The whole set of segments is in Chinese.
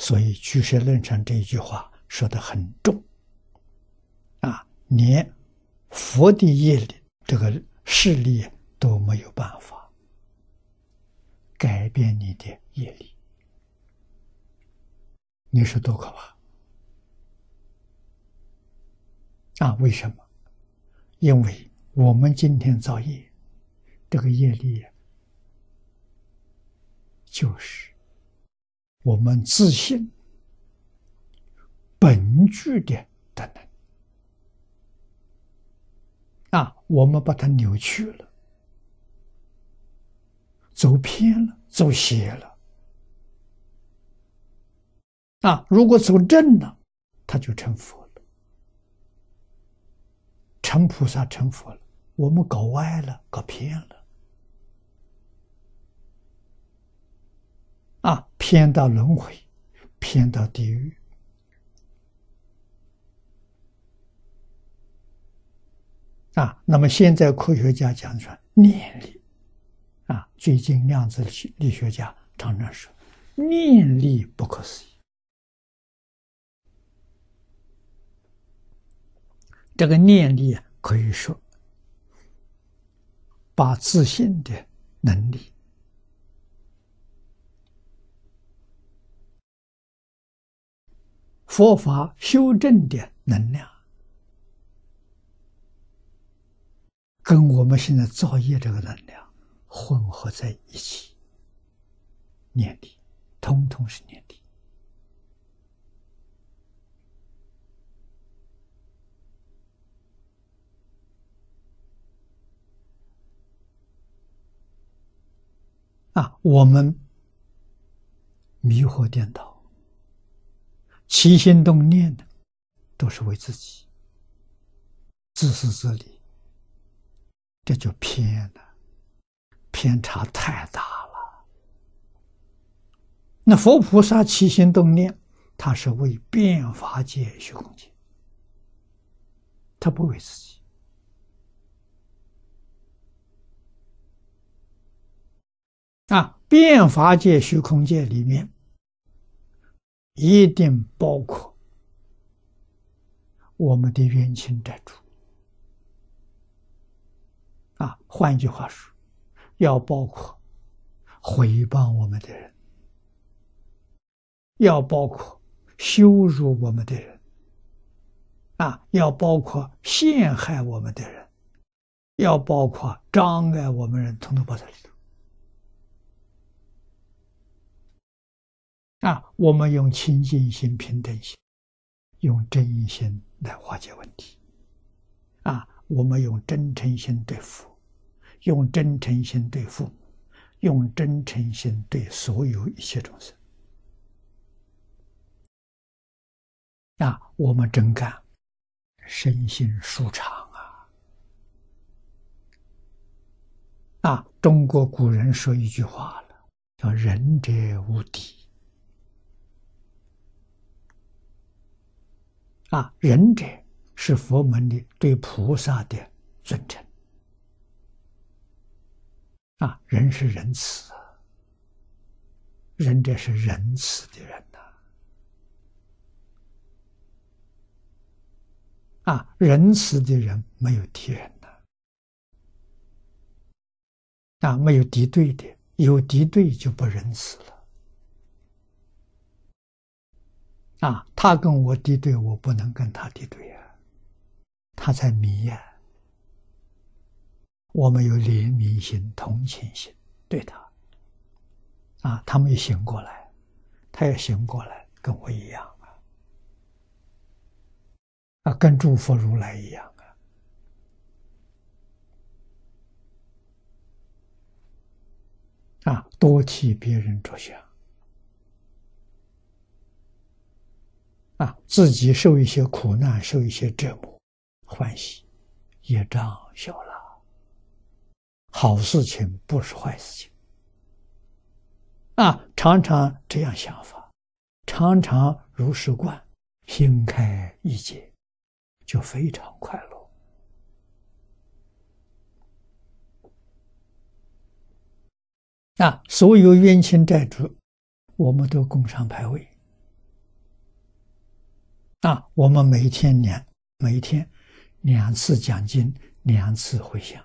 所以《居士论》上这一句话说的很重，啊，连佛的业力这个势力都没有办法改变你的业力，你说多可怕！啊，为什么？因为我们今天造业，这个业力就是我们自信本具的的能啊，我们把它扭曲了，走偏了，走邪了啊！如果走正了，他就成佛了。成菩萨成佛了，我们搞歪了，搞偏了，啊，偏到轮回，偏到地狱，啊，那么现在科学家讲说念力，啊，最近量子力学家常常说念力不可思议。这个念力啊可以说，把自信的能力、佛法修正的能量，跟我们现在造业这个能量混合在一起，念力，通通是念力。啊，我们迷惑颠倒、起心动念的，都是为自己自私自利，这就偏了，偏差太大了。那佛菩萨起心动念，他是为变法界、虚空界，他不为自己。啊，变法界、虚空界里面，一定包括我们的冤亲债主。啊，换一句话说，要包括诽谤我们的人，要包括羞辱我们的人，啊，要包括陷害我们的人，要包括障碍我们人，统统包在里头。啊，我们用清净心、平等心，用真心来化解问题。啊，我们用真诚心对佛，用真诚心对父母，用真诚心对所有一切众生。啊，我们真干，身心舒畅啊！啊，中国古人说一句话了，叫“仁者无敌”。啊，仁者是佛门的对菩萨的尊称。啊，仁是仁慈，仁者是仁慈的人呐。啊，仁慈的人没有敌人的，啊，没有敌对的，有敌对就不仁慈了。啊，他跟我敌对，我不能跟他敌对呀，他在迷呀。我们有怜悯心、同情心对他，啊，他没醒过来，他也醒过来，跟我一样啊，啊，跟诸佛如来一样啊，啊，多替别人着想。啊，自己受一些苦难，受一些折磨，欢喜，业障小了，好事情不是坏事情。啊，常常这样想法，常常如是观，心开意解，就非常快乐。啊，所有冤亲债主，我们都供上牌位。啊，我们每天两每天两次讲经，两次回向，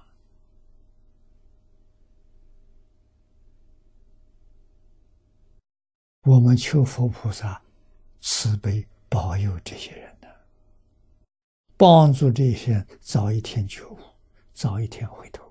我们求佛菩萨慈悲保佑这些人的，帮助这些人早一天觉悟，早一天回头。